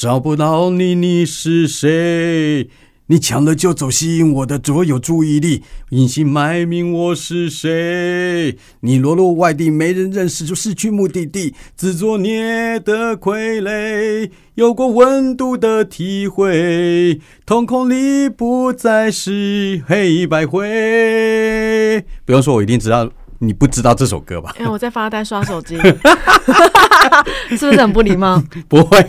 找不到你，你是谁？你抢了就走，吸引我的所有注意力，隐姓埋名我是谁？你落落外地，没人认识就失去目的地，自作孽的傀儡，有过温度的体会，瞳孔里不再是黑白灰。不用说，我一定知道你不知道这首歌吧？因为我在发呆刷手机，是不是很不礼貌？不会，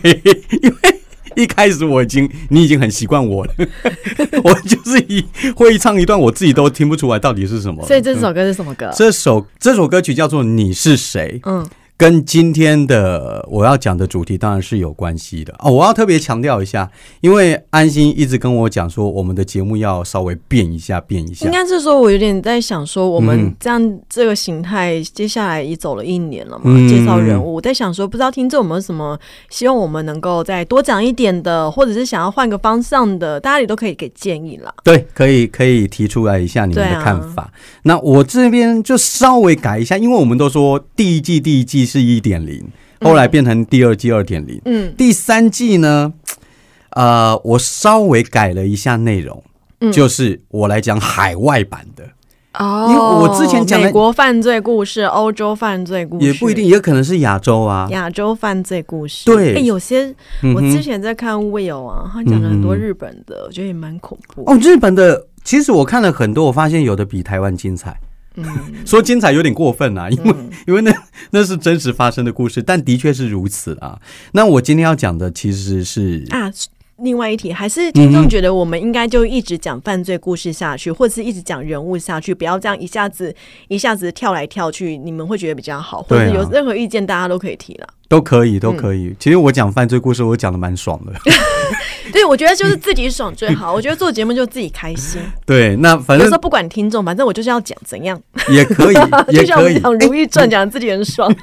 因为。一开始我已经，你已经很习惯我了，我就是一会唱一段，我自己都听不出来到底是什么。所以这首歌是什么歌？这首这首歌曲叫做《你是谁》。嗯。跟今天的我要讲的主题当然是有关系的哦。我要特别强调一下，因为安心一直跟我讲说，我们的节目要稍微变一下，变一下。应该是说，我有点在想说，我们这样这个形态，接下来也走了一年了嘛，介绍人物，我在想说，不知道听众有没有什么希望我们能够再多讲一点的，或者是想要换个方向的，大家也都可以给建议了。对，可以可以提出来一下你们的看法。那我这边就稍微改一下，因为我们都说第一季第一季。是一点零，后来变成第二季二点零。嗯，第三季呢，呃，我稍微改了一下内容，就是我来讲海外版的哦。因为我之前讲美国犯罪故事、欧洲犯罪故事，也不一定，也可能是亚洲啊。亚洲犯罪故事，对，有些我之前在看 Will 啊，他讲了很多日本的，我觉得也蛮恐怖哦。日本的，其实我看了很多，我发现有的比台湾精彩。嗯，说精彩有点过分啊，因为 因为那那是真实发生的故事，但的确是如此啊。那我今天要讲的其实是啊，另外一题，还是听众觉得我们应该就一直讲犯罪故事下去，或者是一直讲人物下去，不要这样一下子一下子跳来跳去，你们会觉得比较好，或者有任何意见，大家都可以提了。都可以，都可以。其实我讲犯罪故事，我讲的蛮爽的。对，我觉得就是自己爽最好。我觉得做节目就自己开心。对，那反正说不管听众，反正我就是要讲怎样 也可以，就像我讲《如懿传》，讲自己很爽。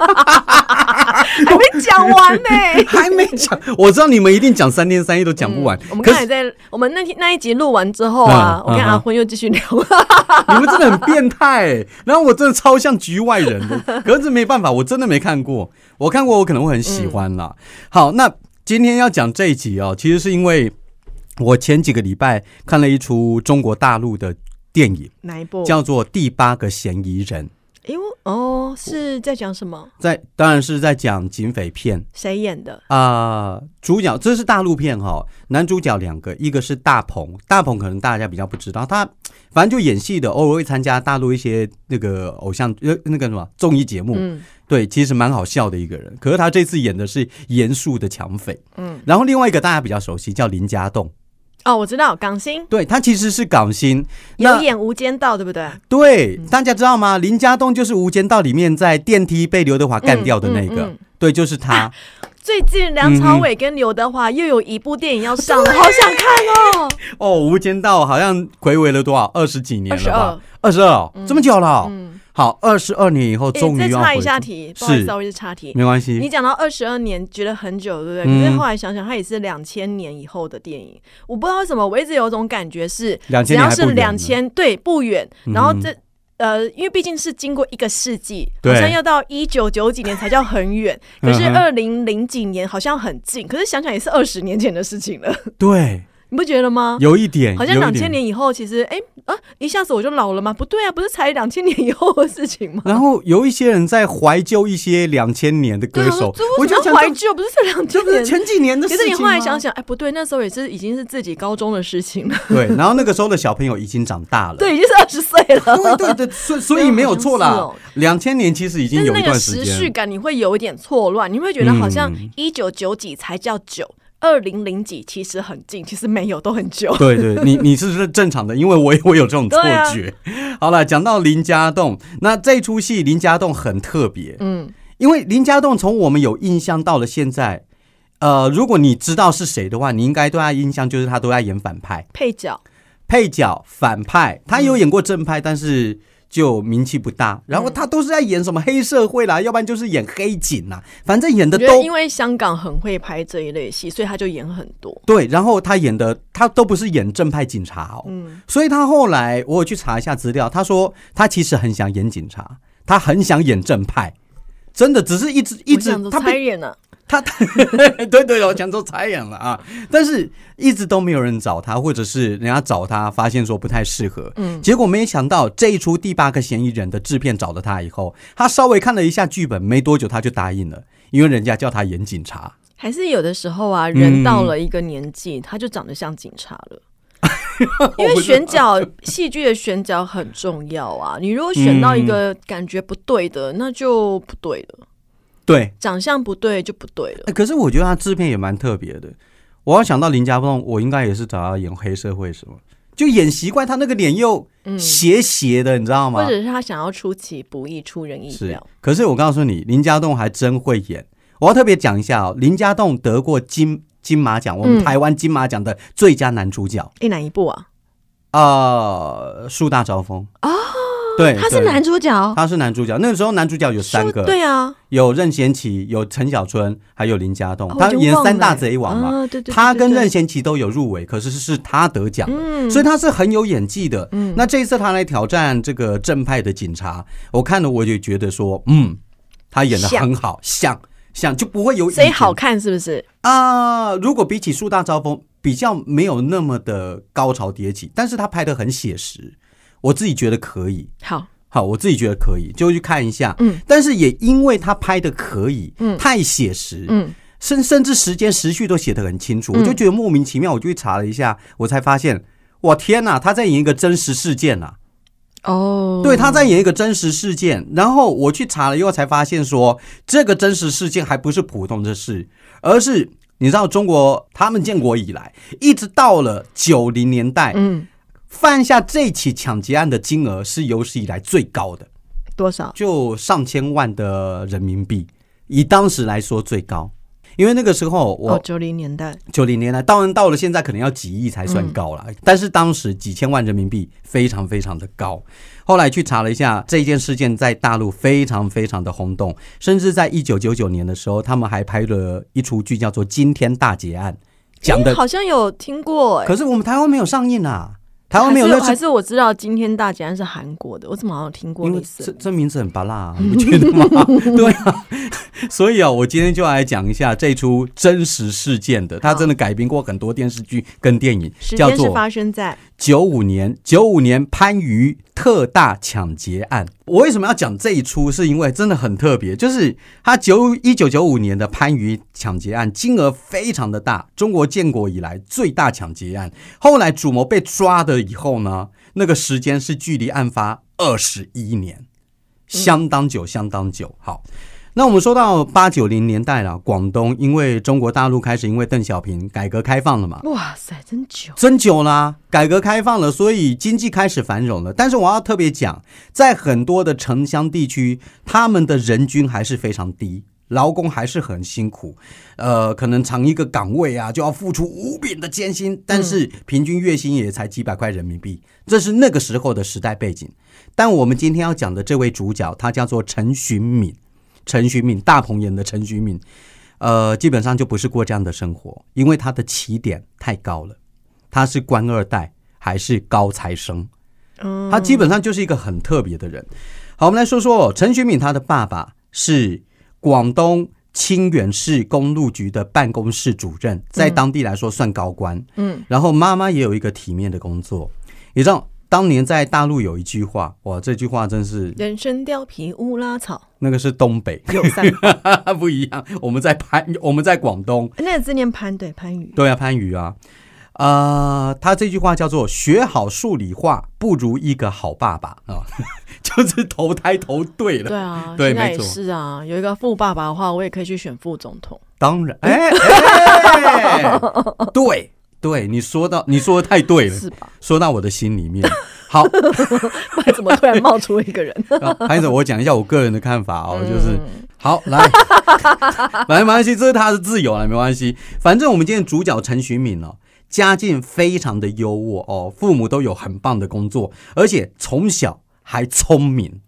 还没讲完呢，还没讲。我知道你们一定讲三天三夜都讲不完。我们刚才在我们那天那一集录完之后啊，我跟阿坤又继续聊。你们真的很变态。然后我真的超像局外人的，可是没办法，我真的没看过。我看过，我可能会很喜欢啦。好，那今天要讲这一集哦，其实是因为我前几个礼拜看了一出中国大陆的电影，哪一部？叫做《第八个嫌疑人》。哎呦哦，是在讲什么？在当然是在讲警匪片。谁演的啊？主角这是大陆片哈，男主角两个，一个是大鹏，大鹏可能大家比较不知道，他反正就演戏的，偶尔会参加大陆一些那个偶像呃那个什么综艺节目。嗯，对，其实蛮好笑的一个人。可是他这次演的是严肃的抢匪。嗯，然后另外一个大家比较熟悉，叫林家栋。哦，我知道港星，对他其实是港星，有演《无间道》，对不对？对，大家知道吗？林家栋就是《无间道》里面在电梯被刘德华干掉的那个，对，就是他。最近梁朝伟跟刘德华又有一部电影要上了，好想看哦！哦，《无间道》好像回违了多少二十几年了吧？二十二，这么久了。好，二十二年以后终于要再插一下题，不好意思，我是插题，没关系。你讲到二十二年，觉得很久，对不对？可是后来想想，它也是两千年以后的电影。我不知道为什么，我一直有种感觉是，只要是两千，对，不远。然后这呃，因为毕竟是经过一个世纪，好像要到一九九几年才叫很远。可是二零零几年好像很近，可是想想也是二十年前的事情了。对。你不觉得吗？有一点，好像两千年以后，其实哎啊，一下子我就老了吗？不对啊，不是才两千年以后的事情吗？然后有一些人在怀旧一些两千年的歌手，我觉得怀旧不是这两千年，前几年的事情。可是你后来想想，哎，不对，那时候也是已经是自己高中的事情了。对，然后那个时候的小朋友已经长大了，对，已经是二十岁了。对对对，所 所以没有错啦。两千年其实已经有一段时间，时序感你会有一点错乱，你会觉得好像一九九几才叫九。二零零几其实很近，其实没有都很久。对对，你你是是正常的，因为我 我有这种错觉。好了，讲到林家栋，那这出戏林家栋很特别，嗯，因为林家栋从我们有印象到了现在，呃，如果你知道是谁的话，你应该对他印象就是他都在演反派、配角、配角、反派，他有演过正派，但是。就名气不大，然后他都是在演什么黑社会啦，要不然就是演黑警啦，反正演的都因为香港很会拍这一类戏，所以他就演很多。对，然后他演的他都不是演正派警察哦，嗯，所以他后来我有去查一下资料，他说他其实很想演警察，他很想演正派。真的只是一直一直他猜演了。他 对对我讲做彩演了啊！但是一直都没有人找他，或者是人家找他，发现说不太适合。嗯，结果没想到这一出第八个嫌疑人的制片找了他以后，他稍微看了一下剧本，没多久他就答应了，因为人家叫他演警察。还是有的时候啊，人到了一个年纪，他就长得像警察了。因为选角戏剧的选角很重要啊！你如果选到一个感觉不对的，那就不对了。对，长相不对就不对了。可是我觉得他制片也蛮特别的。我要想到林家栋，我应该也是找他演黑社会，什么就演习惯他那个脸又斜斜的，你知道吗？或者是他想要出其不意、出人意料。可是我告诉你，林家栋还真会演。我要特别讲一下哦，林家栋得过金金马奖，我们台湾金马奖的最佳男主角。哎，哪一部啊？啊，树大招风啊。对，他是男主角，他是男主角。那个时候男主角有三个，对啊，有任贤齐，有陈小春，还有林家栋。他演三大贼王嘛，对对。他跟任贤齐都有入围，可是是他得奖的，所以他是很有演技的。嗯，那这一次他来挑战这个正派的警察，我看了我就觉得说，嗯，他演的很好，像像就不会有所以好看是不是啊？如果比起树大招风，比较没有那么的高潮迭起，但是他拍的很写实。我自己觉得可以，好，好，我自己觉得可以，就去看一下。嗯，但是也因为他拍的可以，嗯，太写实，嗯，甚甚至时间时序都写得很清楚，我就觉得莫名其妙。我就去查了一下，我才发现，我，天哪，他在演一个真实事件呐！哦，对，他在演一个真实事件。然后我去查了以后，才发现说，这个真实事件还不是普通的事，而是你知道，中国他们建国以来，一直到了九零年代，嗯。犯下这起抢劫案的金额是有史以来最高的，多少？就上千万的人民币，以当时来说最高。因为那个时候我九零年代，九零年代，当然到了现在可能要几亿才算高了，但是当时几千万人民币非常非常的高。后来去查了一下，这件事件在大陆非常非常的轰动，甚至在一九九九年的时候，他们还拍了一出剧叫做《惊天大劫案》，讲的好像有听过，可是我们台湾没有上映啊。台湾没有，还是我知道今天大劫案是韩国的，我怎么好像听过？因为这这名字很巴辣，你不觉得吗？对啊，所以啊，我今天就来讲一下这出真实事件的，它真的改编过很多电视剧跟电影，叫做发生在。九五年，九五年番禺特大抢劫案。我为什么要讲这一出？是因为真的很特别，就是他九一九九五年的番禺抢劫案，金额非常的大，中国建国以来最大抢劫案。后来主谋被抓的以后呢，那个时间是距离案发二十一年，相当久，相当久。好。那我们说到八九零年代了，广东因为中国大陆开始因为邓小平改革开放了嘛，哇塞，真久，真久啦！改革开放了，所以经济开始繁荣了。但是我要特别讲，在很多的城乡地区，他们的人均还是非常低，劳工还是很辛苦。呃，可能长一个岗位啊，就要付出无比的艰辛，但是平均月薪也才几百块人民币，这是那个时候的时代背景。但我们今天要讲的这位主角，他叫做陈寻敏。陈徐敏，大鹏演的陈徐敏，呃，基本上就不是过这样的生活，因为他的起点太高了，他是官二代还是高材生，他基本上就是一个很特别的人。好，我们来说说陈徐敏，他的爸爸是广东清远市公路局的办公室主任，在当地来说算高官，嗯，然后妈妈也有一个体面的工作，你知道。当年在大陆有一句话，哇，这句话真是“人参貂皮乌拉草”，那个是东北，有三 不一样。我们在番，我们在广东，那个字念番，对番禺，对啊，番禺啊，啊，他这句话叫做“学好数理化，不如一个好爸爸”啊，就是投胎投对了，对啊，对，没错，是啊，有一个富爸爸的话，我也可以去选副总统。当然，哎，对。对你说到，你说的太对了，是吧？说到我的心里面。好，怎么突然冒出一个人？孩子，我讲一下我个人的看法哦，就是好来，来没关系，这是他的自由了，没关系。反正我们今天主角陈寻敏哦，家境非常的优渥哦，父母都有很棒的工作，而且从小还聪明。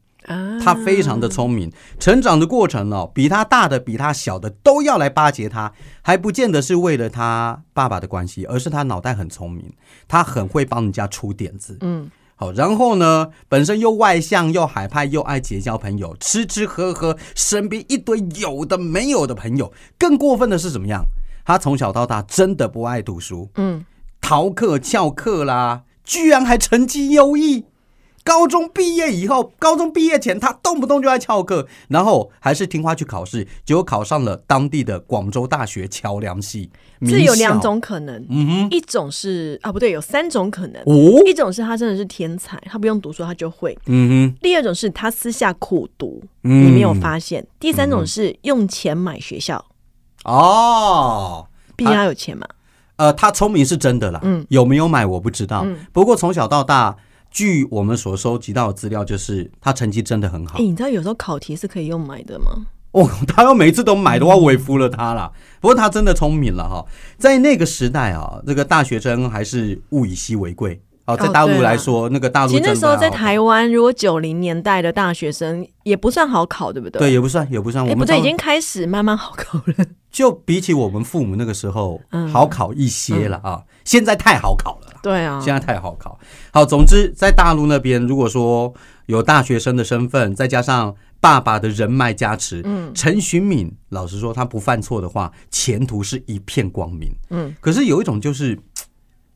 他非常的聪明，成长的过程哦，比他大的、比他小的都要来巴结他，还不见得是为了他爸爸的关系，而是他脑袋很聪明，他很会帮人家出点子。嗯，好，然后呢，本身又外向又海派又爱结交朋友，吃吃喝喝，身边一堆有的没有的朋友。更过分的是怎么样？他从小到大真的不爱读书，嗯，逃课翘课啦，居然还成绩优异。高中毕业以后，高中毕业前他动不动就爱翘课，然后还是听话去考试，结果考上了当地的广州大学桥梁系。这有两种可能，嗯哼，一种是啊，不对，有三种可能。哦，一种是他真的是天才，他不用读书他就会。嗯哼。第二种是他私下苦读，你没有发现。第三种是用钱买学校。哦，毕竟他有钱嘛。呃，他聪明是真的啦，嗯，有没有买我不知道。不过从小到大。据我们所收集到的资料，就是他成绩真的很好。哎，你知道有时候考题是可以用买的吗？哦，他要每一次都买的话，我也服了他了。不过他真的聪明了哈，在那个时代啊，这个大学生还是物以稀为贵。哦，在大陆来说，那个大陆其实那时候在台湾，如果九零年代的大学生也不算好考，对不对？对，也不算，也不算。哎，不对，已经开始慢慢好考了。就比起我们父母那个时候好考一些了啊，现在太好考了。对啊，现在太好考。好，总之在大陆那边，如果说有大学生的身份，再加上爸爸的人脉加持，嗯，陈寻敏老实说，他不犯错的话，前途是一片光明。嗯，可是有一种就是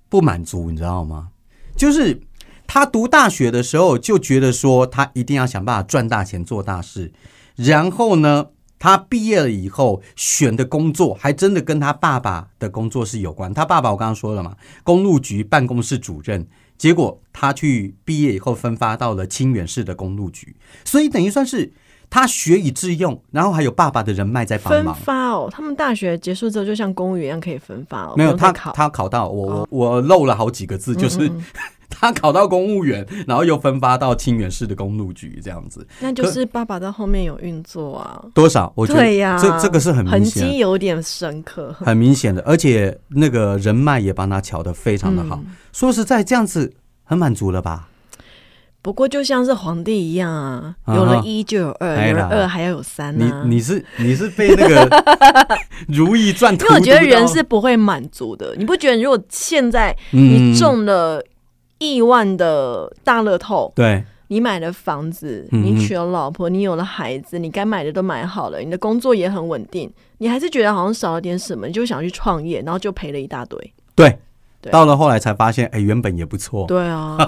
不满足，你知道吗？就是他读大学的时候就觉得说，他一定要想办法赚大钱做大事，然后呢？他毕业了以后选的工作还真的跟他爸爸的工作是有关。他爸爸我刚刚说了嘛，公路局办公室主任。结果他去毕业以后分发到了清远市的公路局，所以等于算是他学以致用，然后还有爸爸的人脉在帮忙。分发哦，他们大学结束之后就像公务员一样可以分发哦。没有他他考到我我漏了好几个字，就是。他考到公务员，然后又分发到清远市的公路局，这样子。那就是爸爸在后面有运作啊？多少？我觉得这这个是很痕迹有点深刻，很明显的，而且那个人脉也帮他瞧得非常的好。说实在，这样子很满足了吧？不过就像是皇帝一样啊，有了一就有二，有了二还要有三。你你是你是被那个 《如懿传》？因为我觉得人是不会满足的。你不觉得如果现在你中了？亿万的大乐透，对，你买了房子，你娶了老婆，你有了孩子，你该买的都买好了，你的工作也很稳定，你还是觉得好像少了点什么，你就想去创业，然后就赔了一大堆。对，到了后来才发现，哎，原本也不错。对啊，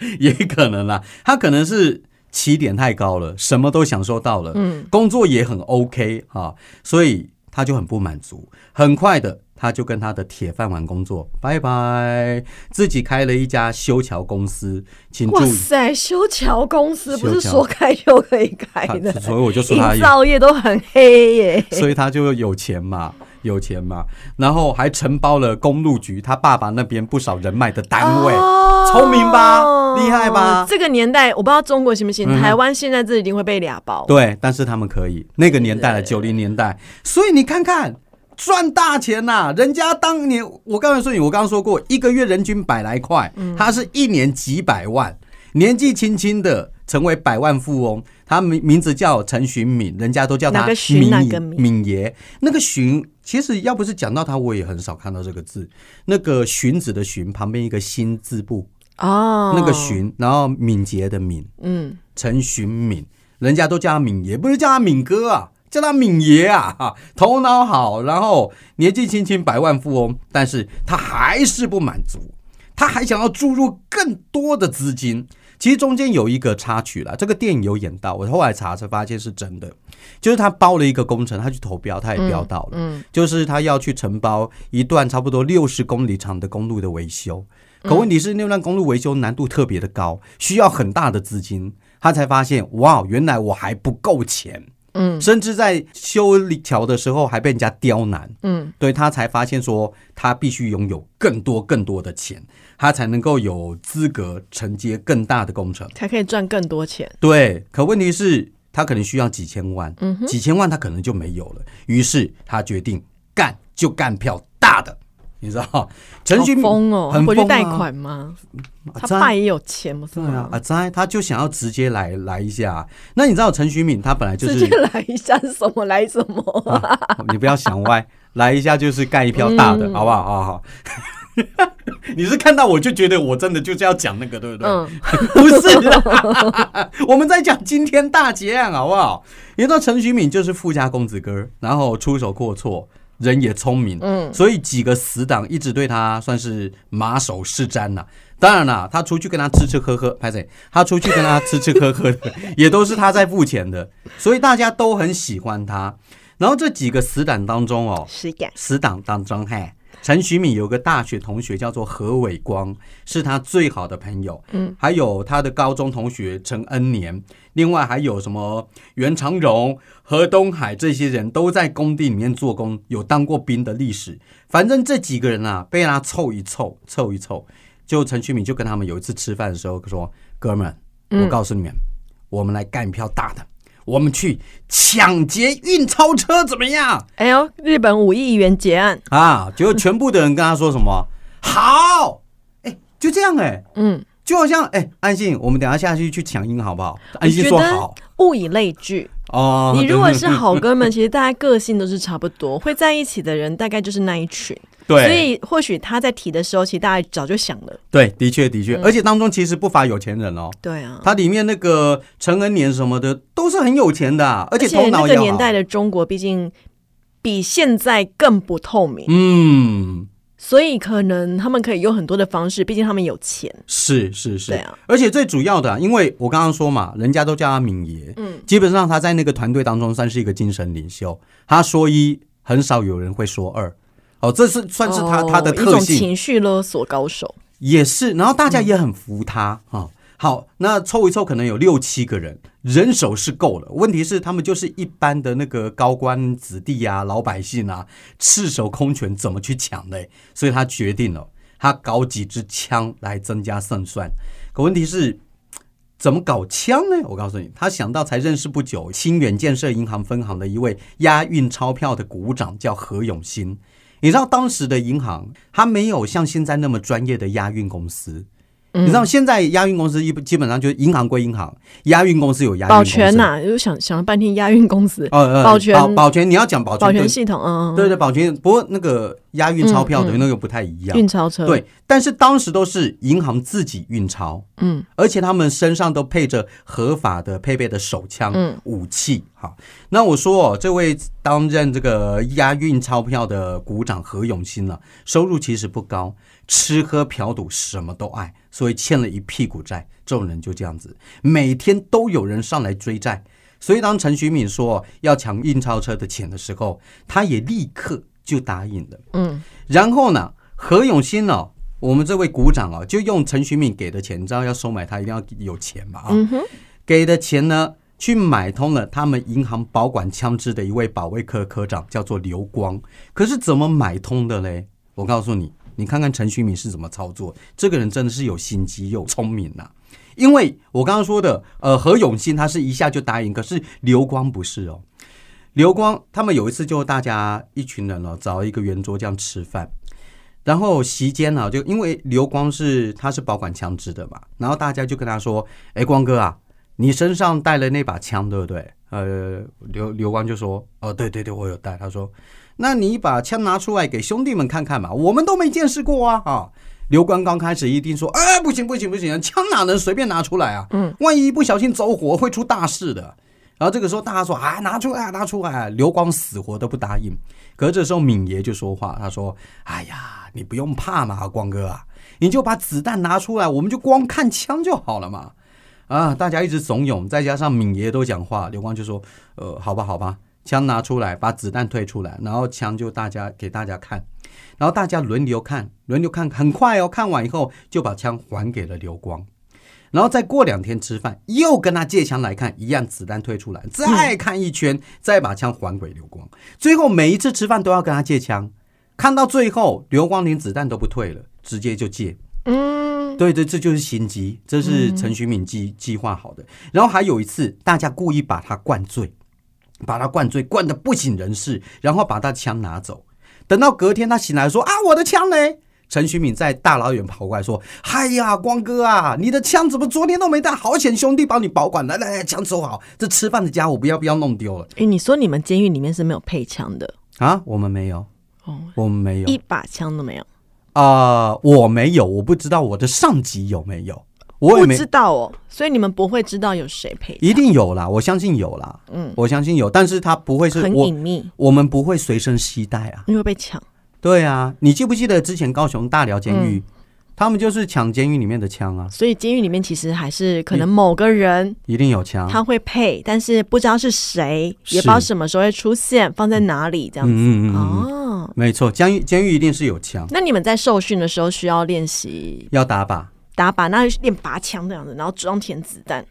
也可能啦，他可能是起点太高了，什么都享受到了，嗯，工作也很 OK 啊，所以他就很不满足，很快的。他就跟他的铁饭碗工作拜拜，自己开了一家修桥公司。请注意，哇塞，修桥公司不是说开就可以开的，所以我就说他造业都很黑耶。所以他就有钱嘛，有钱嘛，然后还承包了公路局他爸爸那边不少人脉的单位，聪明吧，厉害吧？这个年代我不知道中国行不行，台湾现在这一定会被俩包。对，但是他们可以，那个年代的九零年代，所以你看看。赚大钱呐！人家当年我刚才说你，我刚刚说过，一个月人均百来块，他是一年几百万，年纪轻轻的成为百万富翁。他名名字叫陈寻敏，人家都叫他敏敏爷。那个寻，其实要不是讲到他，我也很少看到这个字。那个荀子的荀旁边一个心字部哦，那个荀，然后敏捷的敏，嗯，陈荀敏，人家都叫他敏爷，不是叫他敏哥啊。叫他敏爷啊，哈，头脑好，然后年纪轻轻百万富翁，但是他还是不满足，他还想要注入更多的资金。其实中间有一个插曲了，这个电影有演到，我后来查才发现是真的，就是他包了一个工程，他去投标，他也标到了，嗯，就是他要去承包一段差不多六十公里长的公路的维修，可问题是那段公路维修难度特别的高，需要很大的资金，他才发现，哇，原来我还不够钱。嗯，甚至在修桥的时候还被人家刁难，嗯，对他才发现说他必须拥有更多更多的钱，他才能够有资格承接更大的工程，才可以赚更多钱。对，可问题是，他可能需要几千万，嗯，几千万他可能就没有了，于是他决定干就干票大的。你知道陈勋疯哦，回去贷款吗？他爸也有钱吗？对啊，阿斋他就想要直接来来一下。那你知道陈徐敏他本来就是直接来一下是什么来什么？你不要想歪，来一下就是干一票大的，好不好？好好。你是看到我就觉得我真的就是要讲那个，对不对？嗯，不是，我们在讲惊天大劫案，好不好？你知道陈徐敏就是富家公子哥，然后出手阔绰，人也聪明，嗯，所以几个死党一直对他算是马首是瞻呐。当然啦，他出去跟他吃吃喝喝，拍谁？他出去跟他吃吃喝喝的，也都是他在付钱的，所以大家都很喜欢他。然后这几个死党当中哦，死党当中，嘿。陈徐敏有个大学同学叫做何伟光，是他最好的朋友。嗯，还有他的高中同学陈恩年，另外还有什么袁长荣、何东海这些人都在工地里面做工，有当过兵的历史。反正这几个人啊，被他凑一凑，凑一凑，就陈徐敏就跟他们有一次吃饭的时候说：“哥们，我告诉你们，我们来干一票大的。”我们去抢劫运钞车怎么样？哎呦，日本五亿元结案啊！结果全部的人跟他说什么？好，哎，就这样哎，嗯，就好像哎，安信，我们等下下去去抢银好不好？安信说好。物以类聚哦，你如果是好哥们，其实大家个性都是差不多，会在一起的人大概就是那一群。对，所以或许他在提的时候，其实大家早就想了。对，的确的确，而且当中其实不乏有钱人哦。对啊，他里面那个陈恩年什么的都是很有钱的，而且头脑那个年代的中国，毕竟比现在更不透明。嗯，所以可能他们可以用很多的方式，毕竟他们有钱。是是是，对啊。而且最主要的，因为我刚刚说嘛，人家都叫他敏爷，嗯，基本上他在那个团队当中算是一个精神领袖。他说一，很少有人会说二。哦，这是算是他他的特性，情绪勒索高手也是，然后大家也很服他啊。好，那凑一凑，可能有六七个人，人手是够了。问题是他们就是一般的那个高官子弟啊，老百姓啊，赤手空拳怎么去抢呢？所以他决定了，他搞几支枪来增加胜算。可问题是，怎么搞枪呢？我告诉你，他想到才认识不久，清远建设银行分行的一位押运钞票的股长叫何永新。你知道当时的银行，它没有像现在那么专业的押运公司。你知道现在押运公司一基本上就是银行归银行，押运公司有押运保全呐，就想想了半天押运公司。哦，保全保全，你要讲保全保全系统，嗯，对对，保全。不过那个押运钞票的那个不太一样，运钞车对，但是当时都是银行自己运钞，嗯，而且他们身上都配着合法的配备的手枪、武器。好，那我说这位担任这个押运钞票的股长何永新呢，收入其实不高。吃喝嫖赌什么都爱，所以欠了一屁股债。这种人就这样子，每天都有人上来追债。所以当陈徐敏说要抢运钞车的钱的时候，他也立刻就答应了。嗯，然后呢，何永新呢，我们这位股长啊，就用陈徐敏给的钱，你知道要收买他一定要有钱嘛啊，给的钱呢，去买通了他们银行保管枪支的一位保卫科科长，叫做刘光。可是怎么买通的嘞？我告诉你。你看看陈旭明是怎么操作，这个人真的是有心机又聪明呐。因为我刚刚说的，呃，何永信他是一下就答应，可是刘光不是哦。刘光他们有一次就大家一群人哦，找一个圆桌这样吃饭，然后席间呢，就因为刘光是他是保管枪支的嘛，然后大家就跟他说：“哎，光哥啊，你身上带了那把枪对不对？”呃，刘刘光就说：“哦，对对对，我有带。”他说。那你把枪拿出来给兄弟们看看嘛，我们都没见识过啊！啊，刘关刚开始一定说，哎，不行不行不行，枪哪能随便拿出来啊？嗯，万一不小心走火会出大事的。然后这个时候大家说，啊，拿出来拿出来，刘光死活都不答应。可是这时候敏爷就说话，他说，哎呀，你不用怕嘛，光哥啊，你就把子弹拿出来，我们就光看枪就好了嘛。啊，大家一直怂恿，再加上敏爷都讲话，刘光就说，呃，好吧好吧。枪拿出来，把子弹退出来，然后枪就大家给大家看，然后大家轮流看，轮流看，很快哦，看完以后就把枪还给了刘光，然后再过两天吃饭，又跟他借枪来看，一样子弹退出来，再看一圈，再把枪还给刘光，最后每一次吃饭都要跟他借枪，看到最后刘光连子弹都不退了，直接就借。嗯，对对，这就是心机，这是陈徐敏计计划好的。然后还有一次，大家故意把他灌醉。把他灌醉，灌得不省人事，然后把他枪拿走。等到隔天他醒来说：“啊，我的枪呢？”陈徐敏在大老远跑过来说：“嗨呀，光哥啊，你的枪怎么昨天都没带？好险兄弟帮你保管，来来来，枪收好。这吃饭的家伙不要不要弄丢了。”哎，你说你们监狱里面是没有配枪的啊？我们没有，哦，我们没有，一把枪都没有。啊，我没有，我不知道我的上级有没有，我也不知道哦。所以你们不会知道有谁陪？一定有啦，我相信有啦。嗯，我相信有，但是他不会是很隐秘，我们不会随身携带啊，因为被抢。对啊，你记不记得之前高雄大寮监狱？他们就是抢监狱里面的枪啊，所以监狱里面其实还是可能某个人一定有枪，他会配，但是不知道是谁，也不知道什么时候会出现，放在哪里这样子。嗯嗯哦，没错，监狱监狱一定是有枪。那你们在受训的时候需要练习要打靶，打靶那练拔枪这样子，然后装填子弹。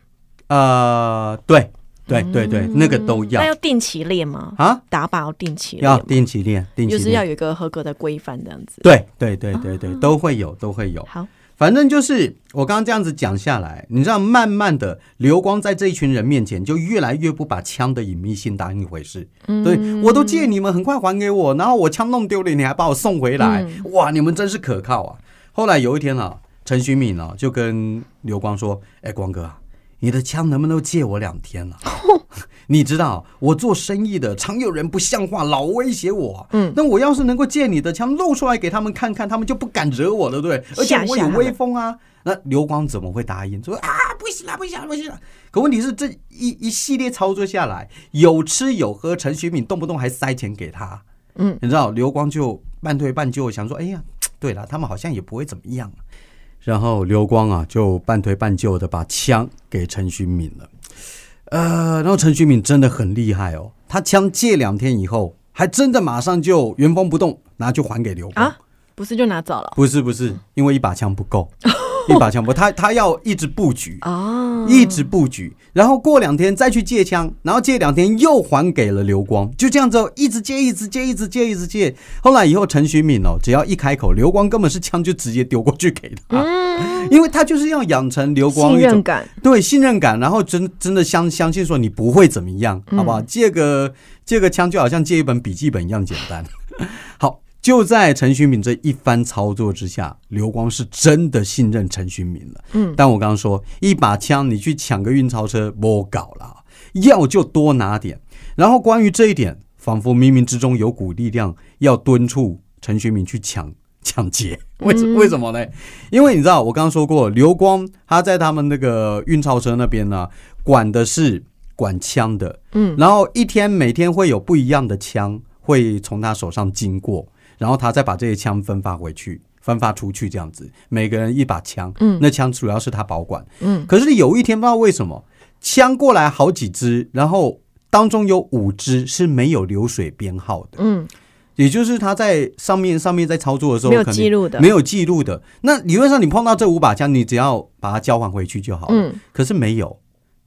呃，对。对对对，那个都要。那要定期练吗？啊，打靶要定期练，要定期练，定期就是要有一个合格的规范这样子。对对对对对，都会有，都会有。好，反正就是我刚刚这样子讲下来，你知道，慢慢的，刘光在这一群人面前就越来越不把枪的隐秘性当一回事。对，我都借你们，很快还给我，然后我枪弄丢了，你还把我送回来，哇，你们真是可靠啊！后来有一天啊，陈徐敏啊就跟刘光说：“哎，光哥啊。”你的枪能不能借我两天了？你知道我做生意的，常有人不像话，老威胁我。嗯，那我要是能够借你的枪露出来给他们看看，他们就不敢惹我了，对？而且我有威风啊。那刘光怎么会答应？说啊，不行了，不行了，不行了。可问题是，这一一系列操作下来，有吃有喝，陈学敏动不动还塞钱给他。嗯，你知道刘光就半推半就，想说，哎呀，对了，他们好像也不会怎么样。然后刘光啊，就半推半就的把枪给陈学敏了，呃，然后陈旭敏真的很厉害哦，他枪借两天以后，还真的马上就原封不动拿去还给刘邦，不是就拿走了？不是不是，因为一把枪不够。一把枪不，他他要一直布局哦，一直布局，然后过两天再去借枪，然后借两天又还给了刘光，就这样子一直借，一直借，一直借，一直借。后来以后陈徐敏哦，只要一开口，刘光根本是枪就直接丢过去给他，因为他就是要养成刘光信任感，对信任感，然后真真的相相信说你不会怎么样，好不好？借个借个枪就好像借一本笔记本一样简单，好。就在陈勋敏这一番操作之下，刘光是真的信任陈勋敏了。嗯，但我刚刚说，一把枪你去抢个运钞车，莫搞了，要就多拿点。然后关于这一点，仿佛冥冥之中有股力量要敦促陈勋敏去抢 抢劫。为为什么呢？因为你知道，我刚刚说过，刘光他在他们那个运钞车那边呢，管的是管枪的。嗯，然后一天每天会有不一样的枪会从他手上经过。然后他再把这些枪分发回去，分发出去，这样子，每个人一把枪。嗯，那枪主要是他保管。嗯，可是有一天不知道为什么，枪过来好几支，然后当中有五支是没有流水编号的。嗯，也就是他在上面上面在操作的时候没有记录的，没有记录的。那理论上你碰到这五把枪，你只要把它交还回去就好了。嗯，可是没有。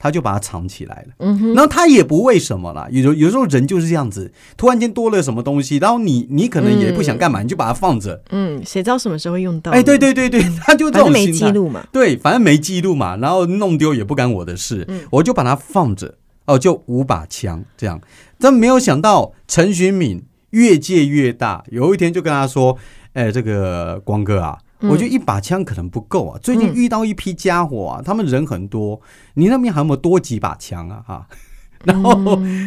他就把它藏起来了，嗯哼，然后他也不为什么啦，有有时候人就是这样子，突然间多了什么东西，然后你你可能也不想干嘛，你就把它放着，嗯，谁知道什么时候会用到？哎，对对对对，他就这种没记录嘛，对，反正没记录嘛，然后弄丢也不干我的事，我就把它放着，哦，就五把枪这样，但没有想到陈寻敏越借越大，有一天就跟他说，哎，这个光哥啊。我觉得一把枪可能不够啊！最近遇到一批家伙啊，他们人很多，你那边还有没有多几把枪啊？哈，然后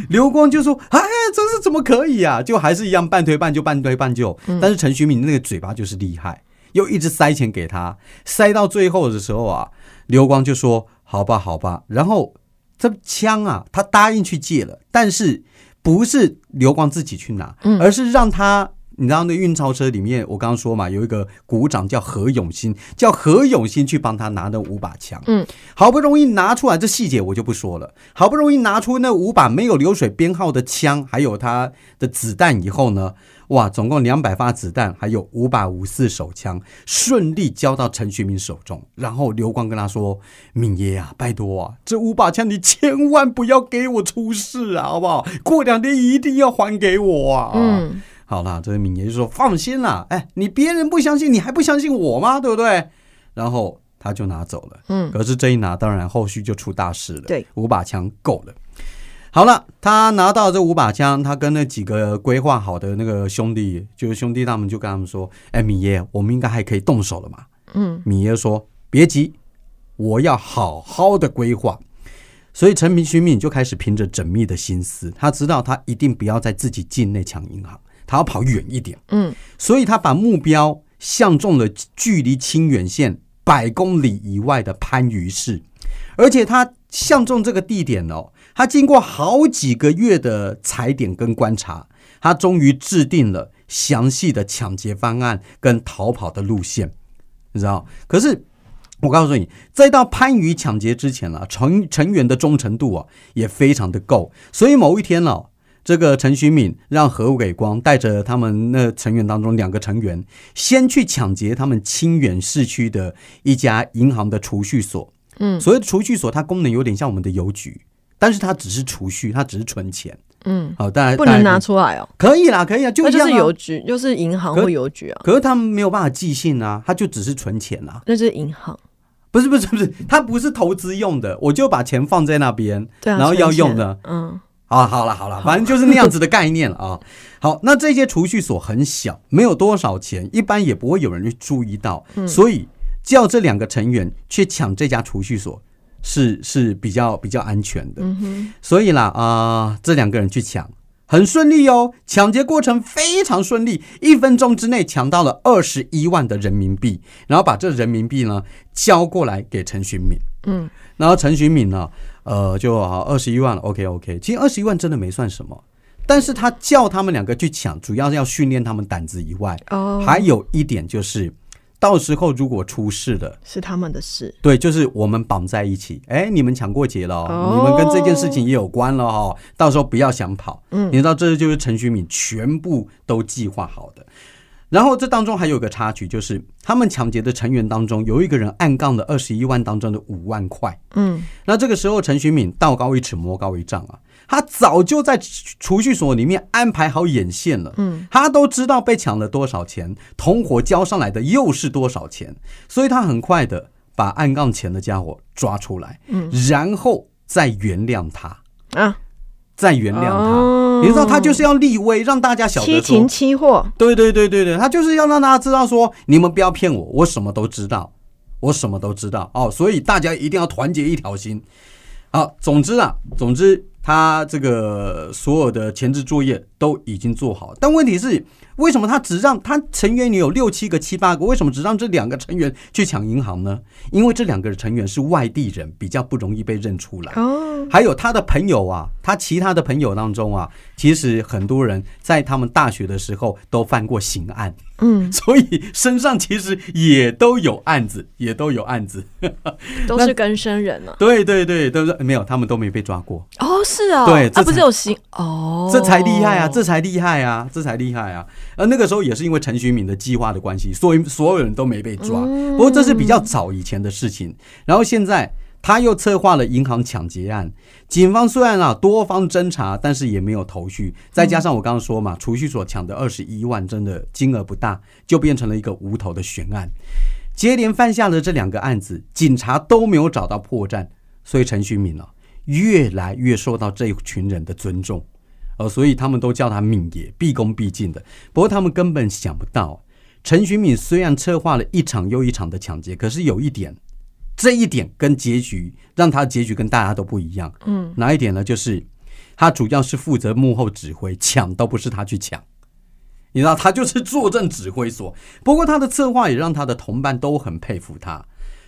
刘光就说：“哎，这是怎么可以啊？就还是一样半推半就，半推半就。但是陈徐敏那个嘴巴就是厉害，又一直塞钱给他，塞到最后的时候啊，刘光就说：好吧，好吧。然后这枪啊，他答应去借了，但是不是刘光自己去拿，而是让他。”你知道那运钞车里面，我刚刚说嘛，有一个股长叫何永新，叫何永新去帮他拿那五把枪。嗯，好不容易拿出来，这细节我就不说了。好不容易拿出那五把没有流水编号的枪，还有他的子弹以后呢，哇，总共两百发子弹，还有五把五四手枪，顺利交到陈学明手中。然后刘光跟他说：“敏爷啊，拜托啊，这五把枪你千万不要给我出事啊，好不好？过两天一定要还给我啊。”嗯。好啦，这位敏爷就说：“放心啦，哎，你别人不相信，你还不相信我吗？对不对？”然后他就拿走了。嗯，可是这一拿，当然后续就出大事了。对，五把枪够了。好了，他拿到这五把枪，他跟那几个规划好的那个兄弟，就是兄弟他们就跟他们说：“哎，米爷，我们应该还可以动手了嘛？”嗯，米爷说：“别急，我要好好的规划。”所以陈明徐敏就开始凭着缜密的心思，他知道他一定不要在自己境内抢银行。他要跑远一点，嗯，所以他把目标相中了距离清远县百公里以外的番禺市，而且他相中这个地点哦，他经过好几个月的踩点跟观察，他终于制定了详细的抢劫方案跟逃跑的路线，你知道？可是我告诉你，在到番禺抢劫之前啊，成成员的忠诚度啊也非常的够，所以某一天呢。这个陈徐敏让何伟光带着他们那成员当中两个成员，先去抢劫他们清远市区的一家银行的储蓄所。嗯，所谓的储蓄所，它功能有点像我们的邮局，但是它只是储蓄，它只是存钱。嗯，好，当然不能拿出来哦。可以啦，可以啊，就就是邮局，就是银行或邮局啊。可是他们没有办法寄信啊，他就只是存钱啊。那是银行，不是不是不是，它不是投资用的，我就把钱放在那边，然后要用的，嗯。啊，好了好了，反正就是那样子的概念了啊。好，那这些储蓄所很小，没有多少钱，一般也不会有人去注意到，所以叫这两个成员去抢这家储蓄所是是比较比较安全的。所以啦啊，这两个人去抢很顺利哦，抢劫过程非常顺利，一分钟之内抢到了二十一万的人民币，然后把这人民币呢交过来给陈寻敏。嗯，然后陈寻敏呢。呃，就好二十一万了，OK OK。其实二十一万真的没算什么，但是他叫他们两个去抢，主要是要训练他们胆子以外，哦，还有一点就是，到时候如果出事了，是他们的事。对，就是我们绑在一起，哎，你们抢过节了，你们跟这件事情也有关了哦，到时候不要想跑。嗯，你知道这就是陈学敏全部都计划好的。然后这当中还有个插曲，就是他们抢劫的成员当中有一个人暗杠了二十一万当中的五万块。嗯，那这个时候陈徐敏道高一尺魔高一丈啊，他早就在储蓄所里面安排好眼线了。嗯，他都知道被抢了多少钱，同伙交上来的又是多少钱，所以他很快的把暗杠钱的家伙抓出来，嗯，然后再原谅他啊。再原谅他，你知道他就是要立威，让大家晓得说，期期货，对对对对对，他就是要让大家知道说，你们不要骗我，我什么都知道，我什么都知道哦，所以大家一定要团结一条心。好，总之啊，总之他这个所有的前置作业都已经做好，但问题是。为什么他只让他成员里有六七个、七八个？为什么只让这两个成员去抢银行呢？因为这两个成员是外地人，比较不容易被认出来。哦，还有他的朋友啊，他其他的朋友当中啊，其实很多人在他们大学的时候都犯过刑案。嗯，所以身上其实也都有案子，也都有案子，都是跟生人呢。对对对，都是没有，他们都没被抓过。哦，是啊，对，这不是有刑哦，这才厉害啊，这才厉害啊，这才厉害啊。而那个时候也是因为陈徐敏的计划的关系，所以所有人都没被抓。不过这是比较早以前的事情。然后现在他又策划了银行抢劫案，警方虽然啊多方侦查，但是也没有头绪。再加上我刚刚说嘛，储蓄所抢的二十一万真的金额不大，就变成了一个无头的悬案。接连犯下了这两个案子，警察都没有找到破绽，所以陈徐敏啊越来越受到这一群人的尊重。哦，所以他们都叫他敏爷，毕恭毕敬的。不过他们根本想不到，陈寻敏虽然策划了一场又一场的抢劫，可是有一点，这一点跟结局让他的结局跟大家都不一样。嗯，哪一点呢？就是他主要是负责幕后指挥，抢都不是他去抢，你知道，他就是坐镇指挥所。不过他的策划也让他的同伴都很佩服他。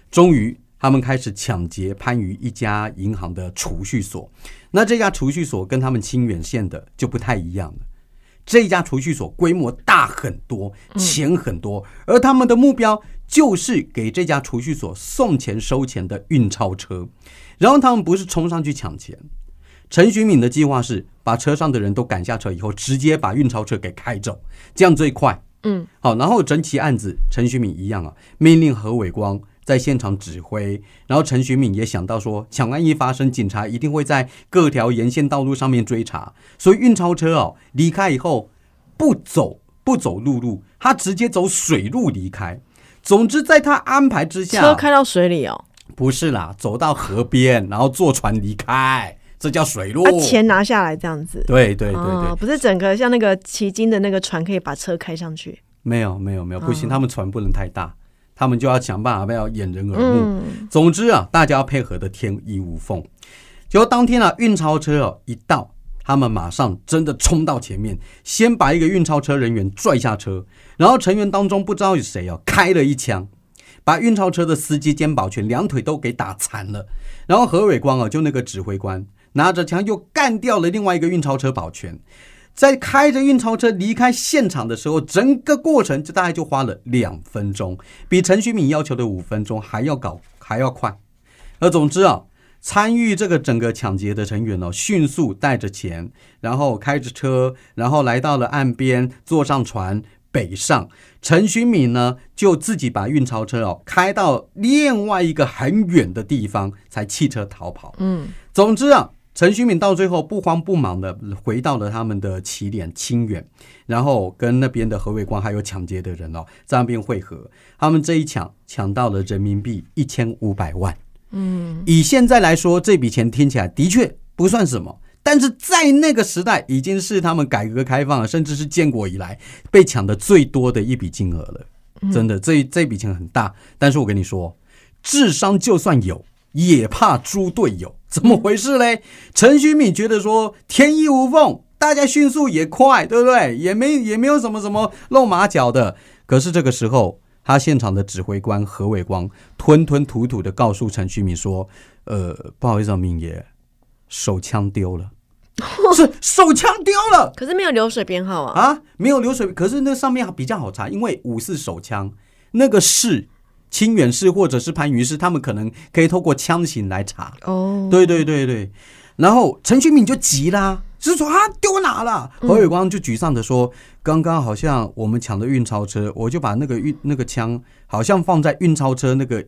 终于。他们开始抢劫番禺一家银行的储蓄所，那这家储蓄所跟他们清远县的就不太一样了。这家储蓄所规模大很多，钱很多，而他们的目标就是给这家储蓄所送钱收钱的运钞车。然后他们不是冲上去抢钱，陈寻敏的计划是把车上的人都赶下车以后，直接把运钞车给开走，这样最快。嗯，好，然后整起案子，陈学敏一样啊，命令何伟光。在现场指挥，然后陈学敏也想到说，抢案一发生，警察一定会在各条沿线道路上面追查，所以运钞车哦离开以后不走不走陆路，他直接走水路离开。总之，在他安排之下，车开到水里哦，不是啦，走到河边，然后坐船离开，这叫水路。把钱拿下来这样子，对对对对，不是整个像那个骑鲸的那个船可以把车开上去，没有没有没有，不行，他们船不能太大。他们就要想办法要掩人耳目。总之啊，大家要配合的天衣无缝。结果当天啊，运钞车哦一到，他们马上真的冲到前面，先把一个运钞车人员拽下车，然后成员当中不知道有谁哦，开了一枪，把运钞车的司机兼保全两腿都给打残了。然后何伟光啊，就那个指挥官拿着枪又干掉了另外一个运钞车保全，在开着运钞车离开现场的时候，整个过程就大概就花了两分钟，比陈旭敏要求的五分钟还要搞还要快。而总之啊。参与这个整个抢劫的成员哦，迅速带着钱，然后开着车，然后来到了岸边，坐上船北上。陈勋敏呢，就自己把运钞车哦开到另外一个很远的地方，才弃车逃跑。嗯，总之啊，陈勋敏到最后不慌不忙的回到了他们的起点清远，然后跟那边的何伟光还有抢劫的人哦在那边汇合。他们这一抢抢到了人民币一千五百万。嗯，以现在来说，这笔钱听起来的确不算什么，但是在那个时代，已经是他们改革开放，甚至是建国以来被抢的最多的一笔金额了。真的，这这笔钱很大。但是我跟你说，智商就算有，也怕猪队友。怎么回事嘞？陈旭敏觉得说天衣无缝，大家迅速也快，对不对？也没也没有什么什么露马脚的。可是这个时候。他现场的指挥官何伟光吞吞吐吐的告诉陈旭敏说：“呃，不好意思，啊，敏爷，手枪丢了，是手枪丢了，可是没有流水编号啊啊，没有流水，可是那上面比较好查，因为五四手枪那个是清远市或者是番禺市，他们可能可以透过枪型来查。哦，对对对对，然后陈学敏就急啦。”是说啊，丢哪了？何伟光就沮丧的说：“刚刚好像我们抢的运钞车，我就把那个运那个枪，好像放在运钞车那个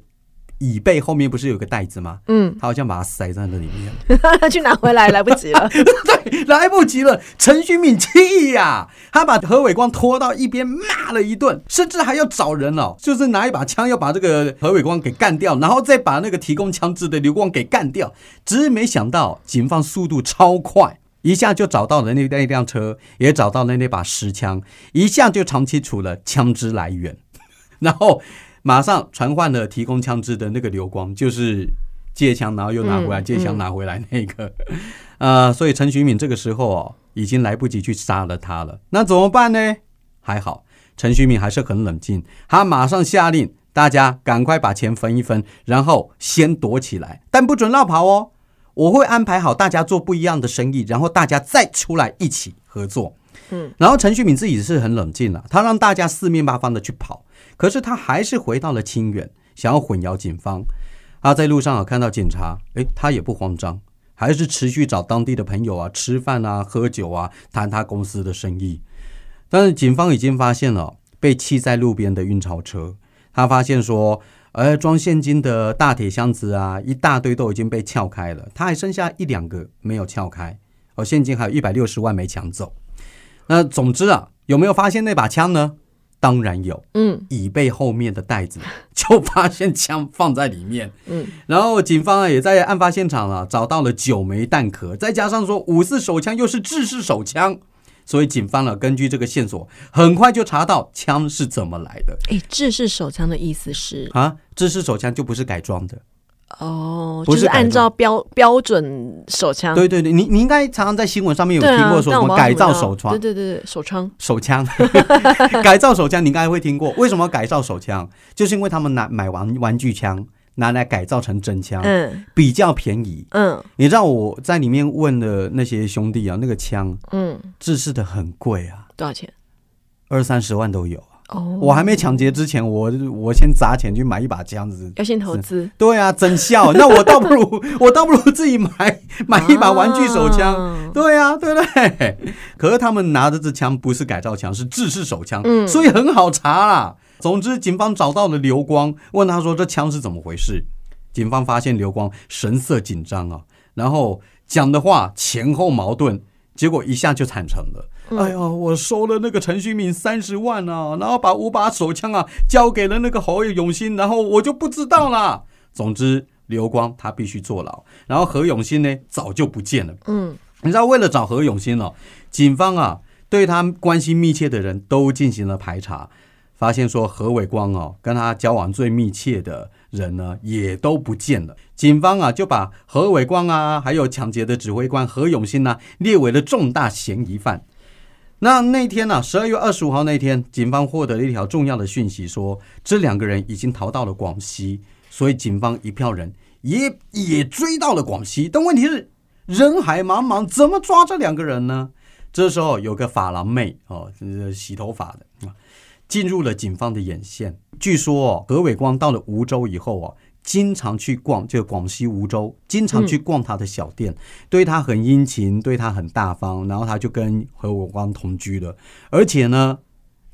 椅背后面，不是有个袋子吗？嗯，他好像把它塞在那里面，去拿回来来不及了。对，来不及了。陈旭敏气呀，他把何伟光拖到一边骂了一顿，甚至还要找人哦，就是拿一把枪要把这个何伟光给干掉，然后再把那个提供枪支的刘光给干掉。只是没想到，警方速度超快。”一下就找到了那那辆车，也找到了那把实枪，一下就查清楚了枪支来源，然后马上传唤了提供枪支的那个刘光，就是借枪然后又拿回来，借枪拿回来那个，呃，所以陈徐敏这个时候哦，已经来不及去杀了他了。那怎么办呢？还好陈徐敏还是很冷静，他马上下令大家赶快把钱分一分，然后先躲起来，但不准绕跑哦。我会安排好大家做不一样的生意，然后大家再出来一起合作。嗯，然后陈旭敏自己是很冷静了，他让大家四面八方的去跑，可是他还是回到了清远，想要混淆警方。他在路上啊看到警察，哎，他也不慌张，还是持续找当地的朋友啊吃饭啊喝酒啊谈他公司的生意。但是警方已经发现了被弃在路边的运钞车，他发现说。呃装现金的大铁箱子啊，一大堆都已经被撬开了，他还剩下一两个没有撬开，而现金还有一百六十万没抢走。那总之啊，有没有发现那把枪呢？当然有，嗯，椅背后面的袋子 就发现枪放在里面，嗯，然后警方啊也在案发现场啊找到了九枚弹壳，再加上说五四手枪又是制式手枪。所以警方呢，根据这个线索，很快就查到枪是怎么来的。哎，制式手枪的意思是啊，制式手枪就不是改装的哦，就是按照标标准手枪。对对对，你你应该常常在新闻上面有听过说什么改造手枪？对对对，手枪手枪 改造手枪，你应该会听过。为什么改造手枪？就是因为他们拿买玩玩具枪。拿来改造成真枪，嗯，比较便宜，嗯，你知道我在里面问的那些兄弟啊，那个枪，嗯，制式的很贵啊，多少钱？二三十万都有啊。哦，我还没抢劫之前，我我先砸钱去买一把枪子，要先投资。对啊，真笑。那我倒不如我倒不如自己买 买一把玩具手枪。对啊，对不对？可是他们拿的这枪不是改造枪，是制式手枪，嗯，所以很好查啦。总之，警方找到了刘光，问他说：“这枪是怎么回事？”警方发现刘光神色紧张啊，然后讲的话前后矛盾，结果一下就坦诚了：“哎呀，我收了那个陈旭敏三十万啊，然后把五把手枪啊交给了那个侯永新，然后我就不知道了。”总之，刘光他必须坐牢，然后何永新呢早就不见了。嗯，你知道为了找何永新哦，警方啊对他关系密切的人都进行了排查。发现说何伟光哦，跟他交往最密切的人呢，也都不见了。警方啊，就把何伟光啊，还有抢劫的指挥官何永新呢，列为了重大嫌疑犯。那那天呢，十二月二十五号那天，警方获得了一条重要的讯息，说这两个人已经逃到了广西，所以警方一票人也也追到了广西。但问题是人海茫茫，怎么抓这两个人呢？这时候有个发廊妹哦，洗头发的啊。进入了警方的眼线。据说何伟光到了梧州以后啊，经常去逛这个广西梧州，经常去逛他的小店，对他很殷勤，对他很大方，然后他就跟何伟光同居了，而且呢。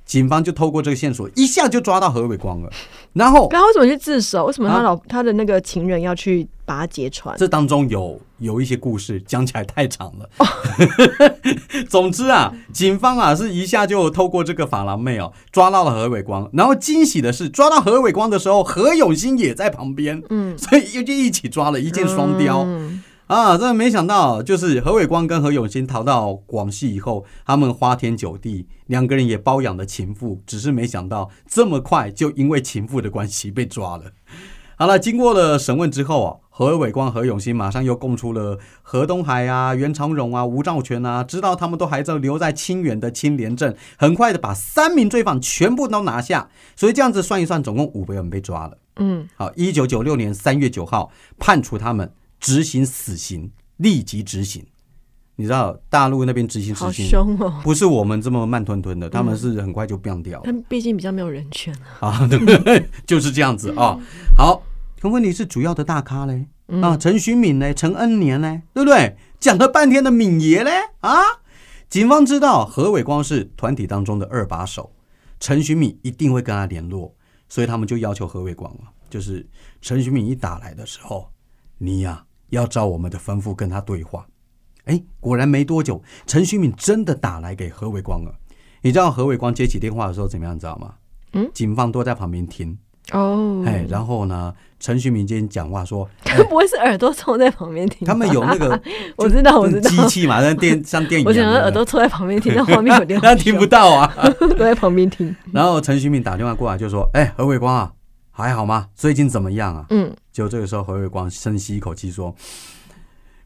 警方就透过这个线索，一下就抓到何伟光了。然后，他为什么去自首？为什么他老他的那个情人要去把他揭穿？这当中有有一些故事，讲起来太长了。总之啊，警方啊是一下就透过这个法郎妹哦，抓到了何伟光。然后惊喜的是，抓到何伟光的时候，何永新也在旁边。嗯，所以又就一起抓了一箭双雕。啊，真的没想到，就是何伟光跟何永新逃到广西以后，他们花天酒地，两个人也包养了情妇，只是没想到这么快就因为情妇的关系被抓了。好了，经过了审问之后啊，何伟光、何永新马上又供出了何东海啊、袁长荣啊、吴兆全啊，知道他们都还在留在清远的清廉镇，很快的把三名罪犯全部都拿下，所以这样子算一算，总共五个人被抓了。嗯，好，一九九六年三月九号判处他们。执行死刑，立即执行。你知道大陆那边执行死刑，凶哦，不是我们这么慢吞吞的，他们是很快就变掉。他们毕竟比较没有人权啊。啊，对，就是这样子啊。好，可问题是主要的大咖嘞啊，陈徐敏呢，陈恩年呢，对不对？讲了半天的敏爷嘞啊。警方知道何伟光是团体当中的二把手，陈徐敏一定会跟他联络，所以他们就要求何伟光啊，就是陈徐敏一打来的时候，你呀。要照我们的吩咐跟他对话，哎，果然没多久，陈旭敏真的打来给何伟光了。你知道何伟光接起电话的时候怎么样？知道吗？嗯，警方都在旁边听哦。哎，然后呢，陈旭敏今天讲话说，他不会是耳朵凑在旁边听？他们有那个，我知道，我知道，机器嘛，像电像电影。我想耳朵凑在旁边听，但画面有电话，那听不到啊，都在旁边听。然后陈旭敏打电话过来就说：“哎，何伟光啊。”还好吗？最近怎么样啊？嗯，就这个时候，何伟光深吸一口气说：“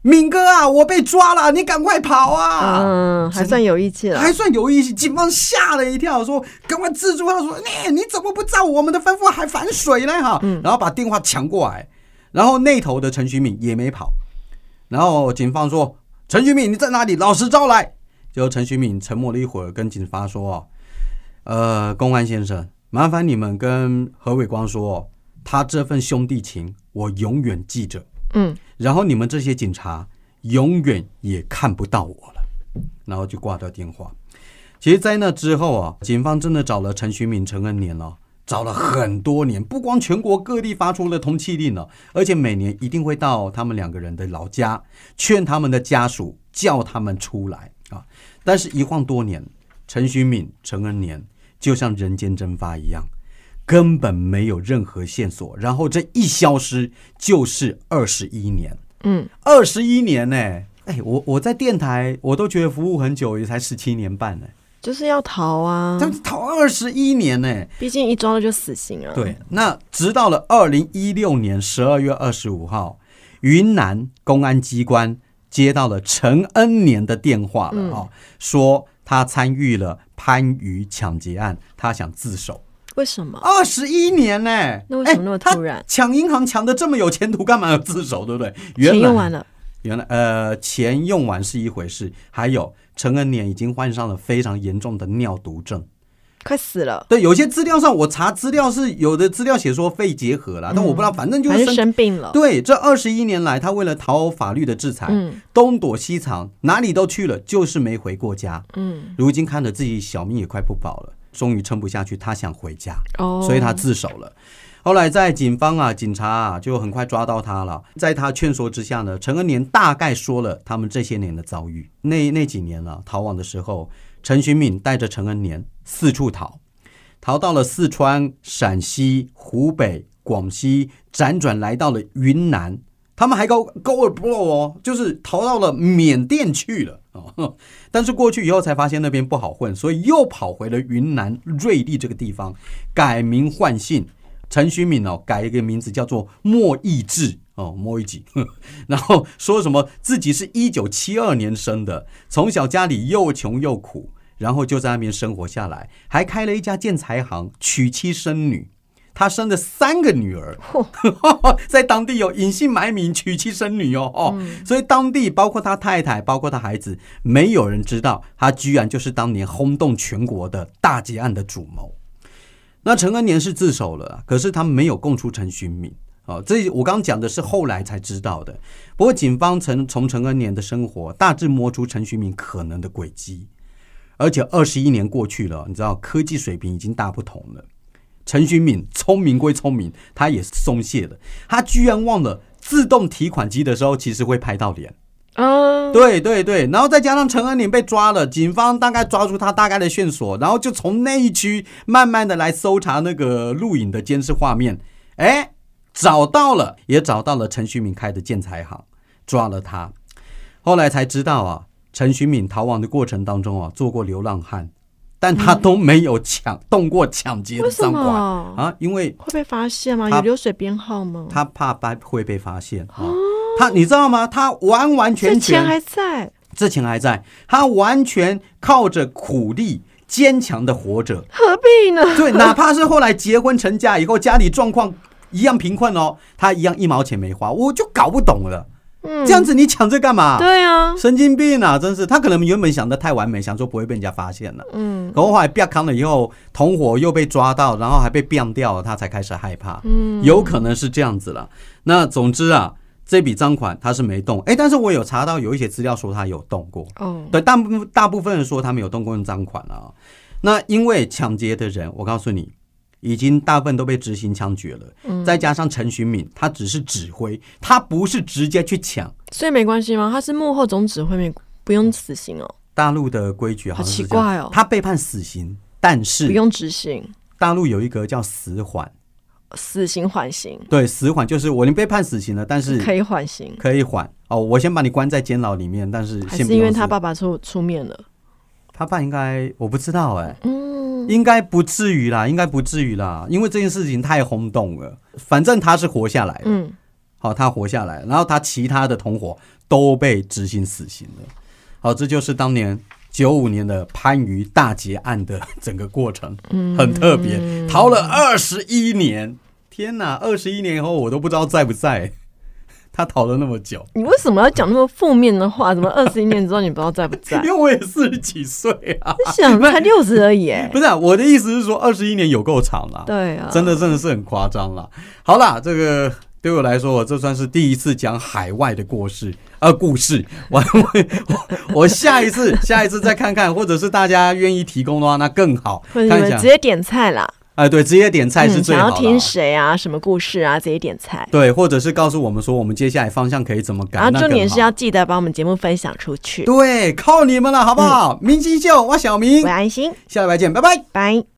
敏哥啊，我被抓了，你赶快跑啊！”嗯，还算有义气了，还算有义气。警方吓了一跳，说：“赶快制住他！”说：“你你怎么不照我们的吩咐还反水呢？”哈，然后把电话抢过来，然后那头的陈徐敏也没跑，然后警方说：“陈徐敏你在哪里？老实招来。”就陈徐敏沉默了一会儿，跟警方说：“哦，呃，公安先生。”麻烦你们跟何伟光说，他这份兄弟情我永远记着。嗯，然后你们这些警察永远也看不到我了，然后就挂掉电话。其实，在那之后啊，警方真的找了陈徐敏、陈恩年了，找了很多年，不光全国各地发出了通缉令了，而且每年一定会到他们两个人的老家，劝他们的家属叫他们出来啊。但是，一晃多年，陈徐敏、陈恩年。就像人间蒸发一样，根本没有任何线索。然后这一消失就是二十一年。嗯，二十一年呢？哎，我我在电台我都觉得服务很久，也才十七年半呢。就是要逃啊！他逃二十一年呢。毕竟一抓了就死刑了。对，那直到了二零一六年十二月二十五号，云南公安机关接到了陈恩年的电话了啊，说。他参与了番禺抢劫案，他想自首。为什么？二十一年呢？那为什么那么突然？抢银行抢的这么有前途，干嘛要自首？对不对？钱用完了。原来，呃，钱用完是一回事，还有陈恩年已经患上了非常严重的尿毒症。快死了！对，有些资料上我查资料是有的资料写说肺结核了，但我不知道，反正就是生病了。对，这二十一年来，他为了逃法律的制裁，东躲西藏，哪里都去了，就是没回过家。嗯，如今看着自己小命也快不保了，终于撑不下去，他想回家，哦，所以他自首了。后来在警方啊，警察啊，就很快抓到他了。在他劝说之下呢，陈恩年大概说了他们这些年的遭遇。那那几年了，逃亡的时候。陈寻敏带着陈恩年四处逃，逃到了四川、陕西、湖北、广西，辗转来到了云南。他们还高高尔不落哦，就是逃到了缅甸去了哦。但是过去以后才发现那边不好混，所以又跑回了云南瑞丽这个地方，改名换姓。陈寻敏哦，改一个名字叫做莫易志哦，莫义吉，然后说什么自己是一九七二年生的，从小家里又穷又苦，然后就在那边生活下来，还开了一家建材行，娶妻生女。他生了三个女儿，在当地有隐姓埋名娶妻生女哦哦，所以当地包括他太太，包括他孩子，没有人知道他居然就是当年轰动全国的大劫案的主谋。那陈恩年是自首了，可是他没有供出陈寻敏哦。这我刚讲的是后来才知道的。不过警方曾从陈恩年的生活大致摸出陈寻敏可能的轨迹，而且二十一年过去了，你知道科技水平已经大不同了。陈寻敏聪明归聪明，他也是松懈的。他居然忘了自动提款机的时候，其实会拍到脸。啊，对对对，然后再加上陈恩年被抓了，警方大概抓住他大概的线索，然后就从那一区慢慢的来搜查那个录影的监视画面。哎，找到了，也找到了陈寻敏开的建材行，抓了他。后来才知道啊，陈寻敏逃亡的过程当中啊，做过流浪汉。但他都没有抢动过抢劫的赃款啊，因为会被发现吗？有流水编号吗？他怕被会被发现啊。他你知道吗？他完完全全钱还在，这钱还在，他完全靠着苦力坚强的活着，何必呢？对，哪怕是后来结婚成家以后，家里状况一样贫困哦，他一样一毛钱没花，我就搞不懂了。这样子你抢这干嘛？对啊，神经病啊！真是，他可能原本想的太完美，想说不会被人家发现了。嗯，可后来被康了以后，同伙又被抓到，然后还被变掉了，他才开始害怕。嗯，有可能是这样子了。那总之啊，这笔赃款他是没动。哎，但是我有查到有一些资料说他有动过。哦，对，大部分大部分人说他没有动过用赃款啊。那因为抢劫的人，我告诉你。已经大部分都被执行枪决了，再加上陈寻敏，他只是指挥，他不是直接去抢，所以没关系吗？他是幕后总指挥，没不用死刑哦。大陆的规矩好奇怪哦，他被判死刑，但是不用执行。大陆有一个叫死缓，死刑缓刑。对，死缓就是我已经被判死刑了，但是可以缓刑，可以缓哦。我先把你关在监牢里面，但是还是因为他爸爸出出面了，他爸应该我不知道哎。应该不至于啦，应该不至于啦，因为这件事情太轰动了。反正他是活下来了，嗯，好，他活下来，然后他其他的同伙都被执行死刑了。好，这就是当年九五年的番禺大劫案的整个过程，嗯，很特别，逃了二十一年，天哪，二十一年以后我都不知道在不在。他逃了那么久，你为什么要讲那么负面的话？怎么二十一年之后你不知道在不在？因为我也四十几岁啊，你想才六十而已。不是啊我的意思是说，二十一年有够长了。对啊，真的真的是很夸张了。好啦，这个对我来说，我这算是第一次讲海外的故事呃故事。我我我下一次下一次再看看，或者是大家愿意提供的话，那更好。看一下，直接点菜啦。哎，对，直接点菜是最好的。想要听谁啊？什么故事啊？直接点菜。对，或者是告诉我们说，我们接下来方向可以怎么改。然后重点是要记得把我们节目分享出去。对，靠你们了，好不好？明星秀，我小明，我安心。下礼拜见，拜拜，拜。